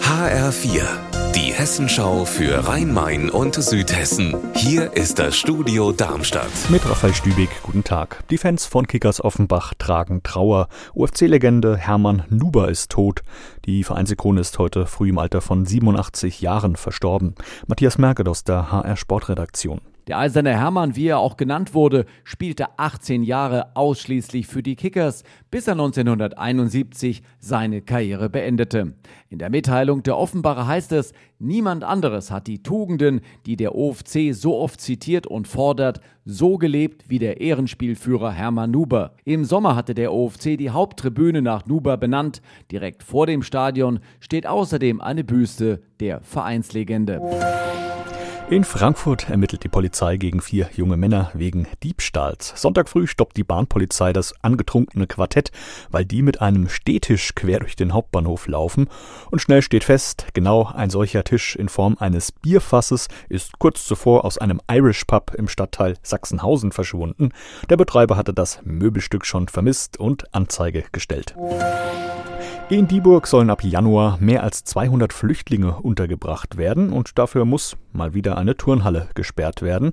HR4, die Hessenschau für Rhein-Main und Südhessen. Hier ist das Studio Darmstadt. Mit Raphael Stübig, guten Tag. Die Fans von Kickers Offenbach tragen Trauer. UFC-Legende Hermann Nuber ist tot. Die Vereinsikone ist heute früh im Alter von 87 Jahren verstorben. Matthias Merkel aus der HR Sportredaktion. Der eiserne Hermann, wie er auch genannt wurde, spielte 18 Jahre ausschließlich für die Kickers, bis er 1971 seine Karriere beendete. In der Mitteilung der Offenbarer heißt es, niemand anderes hat die Tugenden, die der OFC so oft zitiert und fordert, so gelebt wie der Ehrenspielführer Hermann Nuber. Im Sommer hatte der OFC die Haupttribüne nach Nuber benannt. Direkt vor dem Stadion steht außerdem eine Büste der Vereinslegende. In Frankfurt ermittelt die Polizei gegen vier junge Männer wegen Diebstahls. Sonntag früh stoppt die Bahnpolizei das angetrunkene Quartett, weil die mit einem Stehtisch quer durch den Hauptbahnhof laufen. Und schnell steht fest, genau ein solcher Tisch in Form eines Bierfasses ist kurz zuvor aus einem Irish Pub im Stadtteil Sachsenhausen verschwunden. Der Betreiber hatte das Möbelstück schon vermisst und Anzeige gestellt. In Dieburg sollen ab Januar mehr als 200 Flüchtlinge untergebracht werden und dafür muss mal wieder eine Turnhalle gesperrt werden.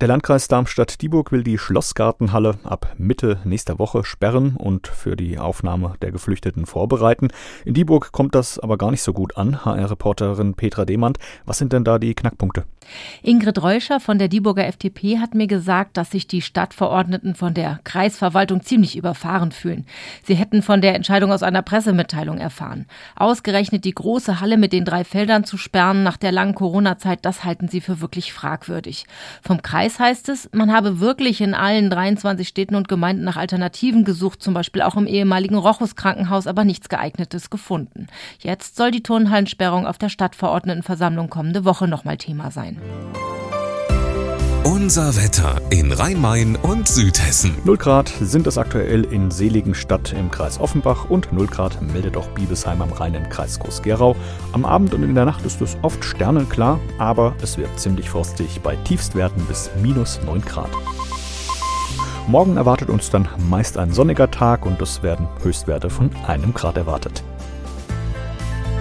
Der Landkreis Darmstadt-Dieburg will die Schlossgartenhalle ab Mitte nächster Woche sperren und für die Aufnahme der Geflüchteten vorbereiten. In Dieburg kommt das aber gar nicht so gut an. HR-Reporterin Petra Demand, was sind denn da die Knackpunkte? Ingrid Reuscher von der Dieburger FDP hat mir gesagt, dass sich die Stadtverordneten von der Kreisverwaltung ziemlich überfahren fühlen. Sie hätten von der Entscheidung aus einer Pressemitteilung erfahren. Ausgerechnet die große Halle mit den drei Feldern zu sperren nach der langen Corona-Zeit, das halten sie für wirklich fragwürdig. Vom Kreis heißt es, man habe wirklich in allen 23 Städten und Gemeinden nach Alternativen gesucht, zum Beispiel auch im ehemaligen Rochus Krankenhaus, aber nichts geeignetes gefunden. Jetzt soll die Turnhallensperrung auf der Stadtverordnetenversammlung kommende Woche nochmal Thema sein. Unser Wetter in Rhein-Main und Südhessen. 0 Grad sind es aktuell in Seligenstadt im Kreis Offenbach und 0 Grad meldet auch Biebesheim am Rhein im Kreis Groß-Gerau. Am Abend und in der Nacht ist es oft sternenklar, aber es wird ziemlich frostig bei Tiefstwerten bis minus 9 Grad. Morgen erwartet uns dann meist ein sonniger Tag und es werden Höchstwerte von einem Grad erwartet.